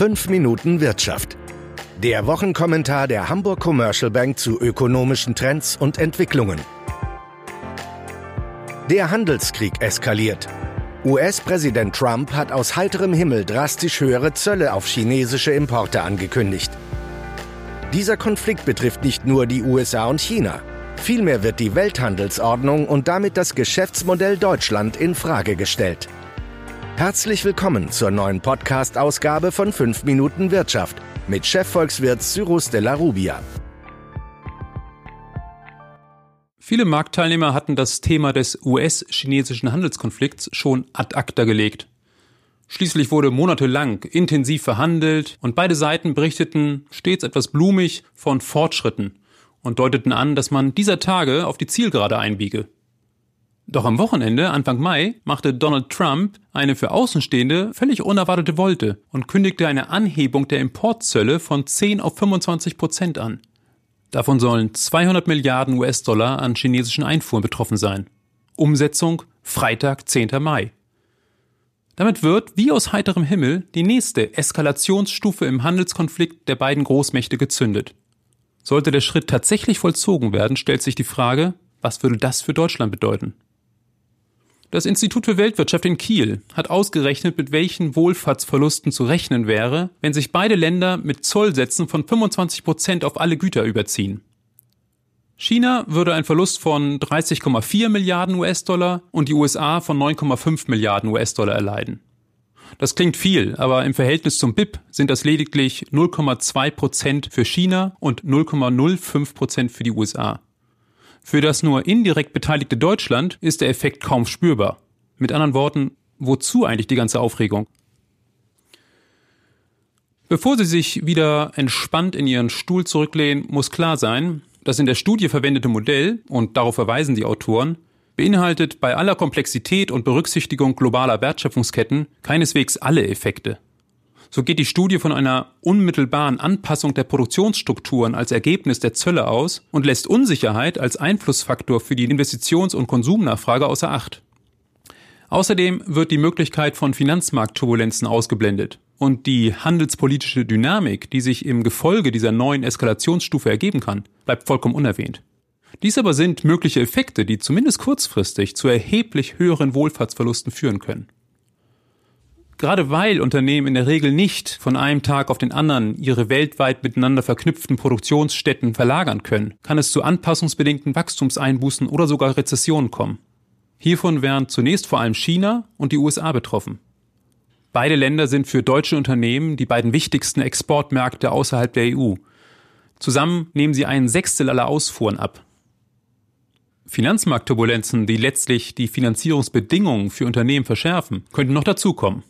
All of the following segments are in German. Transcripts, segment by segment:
5 Minuten Wirtschaft. Der Wochenkommentar der Hamburg Commercial Bank zu ökonomischen Trends und Entwicklungen. Der Handelskrieg eskaliert. US-Präsident Trump hat aus heiterem Himmel drastisch höhere Zölle auf chinesische Importe angekündigt. Dieser Konflikt betrifft nicht nur die USA und China. Vielmehr wird die Welthandelsordnung und damit das Geschäftsmodell Deutschland in Frage gestellt. Herzlich willkommen zur neuen Podcast-Ausgabe von 5 Minuten Wirtschaft mit Chefvolkswirt Cyrus de la Rubia. Viele Marktteilnehmer hatten das Thema des US-chinesischen Handelskonflikts schon ad acta gelegt. Schließlich wurde monatelang intensiv verhandelt und beide Seiten berichteten stets etwas blumig von Fortschritten und deuteten an, dass man dieser Tage auf die Zielgerade einbiege. Doch am Wochenende, Anfang Mai, machte Donald Trump eine für Außenstehende völlig unerwartete Wolte und kündigte eine Anhebung der Importzölle von 10 auf 25 Prozent an. Davon sollen 200 Milliarden US-Dollar an chinesischen Einfuhren betroffen sein. Umsetzung Freitag, 10. Mai. Damit wird, wie aus heiterem Himmel, die nächste Eskalationsstufe im Handelskonflikt der beiden Großmächte gezündet. Sollte der Schritt tatsächlich vollzogen werden, stellt sich die Frage, was würde das für Deutschland bedeuten? Das Institut für Weltwirtschaft in Kiel hat ausgerechnet, mit welchen Wohlfahrtsverlusten zu rechnen wäre, wenn sich beide Länder mit Zollsätzen von 25 Prozent auf alle Güter überziehen. China würde einen Verlust von 30,4 Milliarden US-Dollar und die USA von 9,5 Milliarden US-Dollar erleiden. Das klingt viel, aber im Verhältnis zum BIP sind das lediglich 0,2 Prozent für China und 0,05 Prozent für die USA. Für das nur indirekt beteiligte Deutschland ist der Effekt kaum spürbar. Mit anderen Worten, wozu eigentlich die ganze Aufregung? Bevor Sie sich wieder entspannt in Ihren Stuhl zurücklehnen, muss klar sein, das in der Studie verwendete Modell, und darauf verweisen die Autoren, beinhaltet bei aller Komplexität und Berücksichtigung globaler Wertschöpfungsketten keineswegs alle Effekte. So geht die Studie von einer unmittelbaren Anpassung der Produktionsstrukturen als Ergebnis der Zölle aus und lässt Unsicherheit als Einflussfaktor für die Investitions- und Konsumnachfrage außer Acht. Außerdem wird die Möglichkeit von Finanzmarktturbulenzen ausgeblendet und die handelspolitische Dynamik, die sich im Gefolge dieser neuen Eskalationsstufe ergeben kann, bleibt vollkommen unerwähnt. Dies aber sind mögliche Effekte, die zumindest kurzfristig zu erheblich höheren Wohlfahrtsverlusten führen können. Gerade weil Unternehmen in der Regel nicht von einem Tag auf den anderen ihre weltweit miteinander verknüpften Produktionsstätten verlagern können, kann es zu anpassungsbedingten Wachstumseinbußen oder sogar Rezessionen kommen. Hiervon wären zunächst vor allem China und die USA betroffen. Beide Länder sind für deutsche Unternehmen die beiden wichtigsten Exportmärkte außerhalb der EU. Zusammen nehmen sie einen Sechstel aller Ausfuhren ab. Finanzmarktturbulenzen, die letztlich die Finanzierungsbedingungen für Unternehmen verschärfen, könnten noch dazukommen.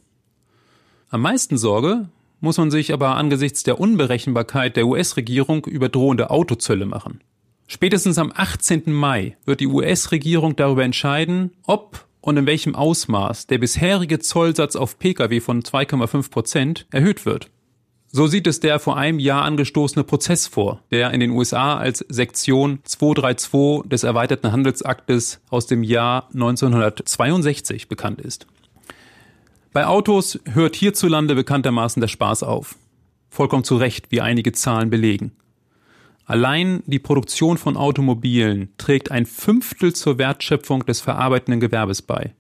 Am meisten Sorge muss man sich aber angesichts der Unberechenbarkeit der US-Regierung über drohende Autozölle machen. Spätestens am 18. Mai wird die US-Regierung darüber entscheiden, ob und in welchem Ausmaß der bisherige Zollsatz auf Pkw von 2,5 Prozent erhöht wird. So sieht es der vor einem Jahr angestoßene Prozess vor, der in den USA als Sektion 232 des erweiterten Handelsaktes aus dem Jahr 1962 bekannt ist. Bei Autos hört hierzulande bekanntermaßen der Spaß auf. Vollkommen zu Recht, wie einige Zahlen belegen. Allein die Produktion von Automobilen trägt ein Fünftel zur Wertschöpfung des verarbeitenden Gewerbes bei.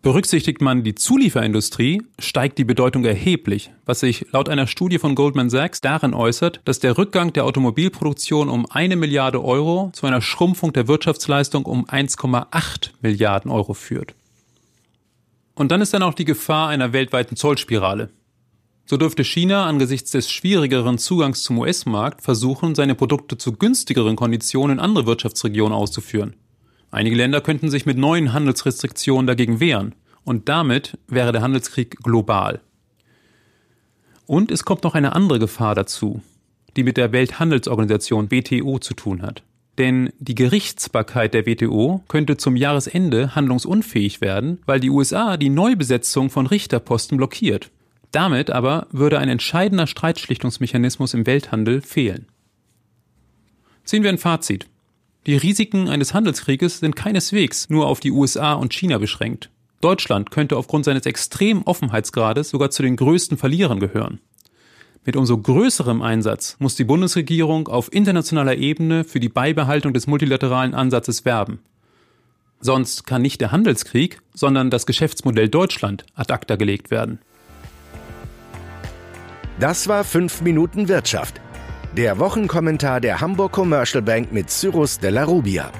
Berücksichtigt man die Zulieferindustrie, steigt die Bedeutung erheblich, was sich laut einer Studie von Goldman Sachs darin äußert, dass der Rückgang der Automobilproduktion um eine Milliarde Euro zu einer Schrumpfung der Wirtschaftsleistung um 1,8 Milliarden Euro führt. Und dann ist dann auch die Gefahr einer weltweiten Zollspirale. So dürfte China angesichts des schwierigeren Zugangs zum US-Markt versuchen, seine Produkte zu günstigeren Konditionen in andere Wirtschaftsregionen auszuführen. Einige Länder könnten sich mit neuen Handelsrestriktionen dagegen wehren. Und damit wäre der Handelskrieg global. Und es kommt noch eine andere Gefahr dazu, die mit der Welthandelsorganisation WTO zu tun hat. Denn die Gerichtsbarkeit der WTO könnte zum Jahresende handlungsunfähig werden, weil die USA die Neubesetzung von Richterposten blockiert. Damit aber würde ein entscheidender Streitschlichtungsmechanismus im Welthandel fehlen. Ziehen wir ein Fazit. Die Risiken eines Handelskrieges sind keineswegs nur auf die USA und China beschränkt. Deutschland könnte aufgrund seines extremen Offenheitsgrades sogar zu den größten Verlierern gehören. Mit umso größerem Einsatz muss die Bundesregierung auf internationaler Ebene für die Beibehaltung des multilateralen Ansatzes werben. Sonst kann nicht der Handelskrieg, sondern das Geschäftsmodell Deutschland ad acta gelegt werden. Das war 5 Minuten Wirtschaft. Der Wochenkommentar der Hamburg Commercial Bank mit Cyrus de la Rubia.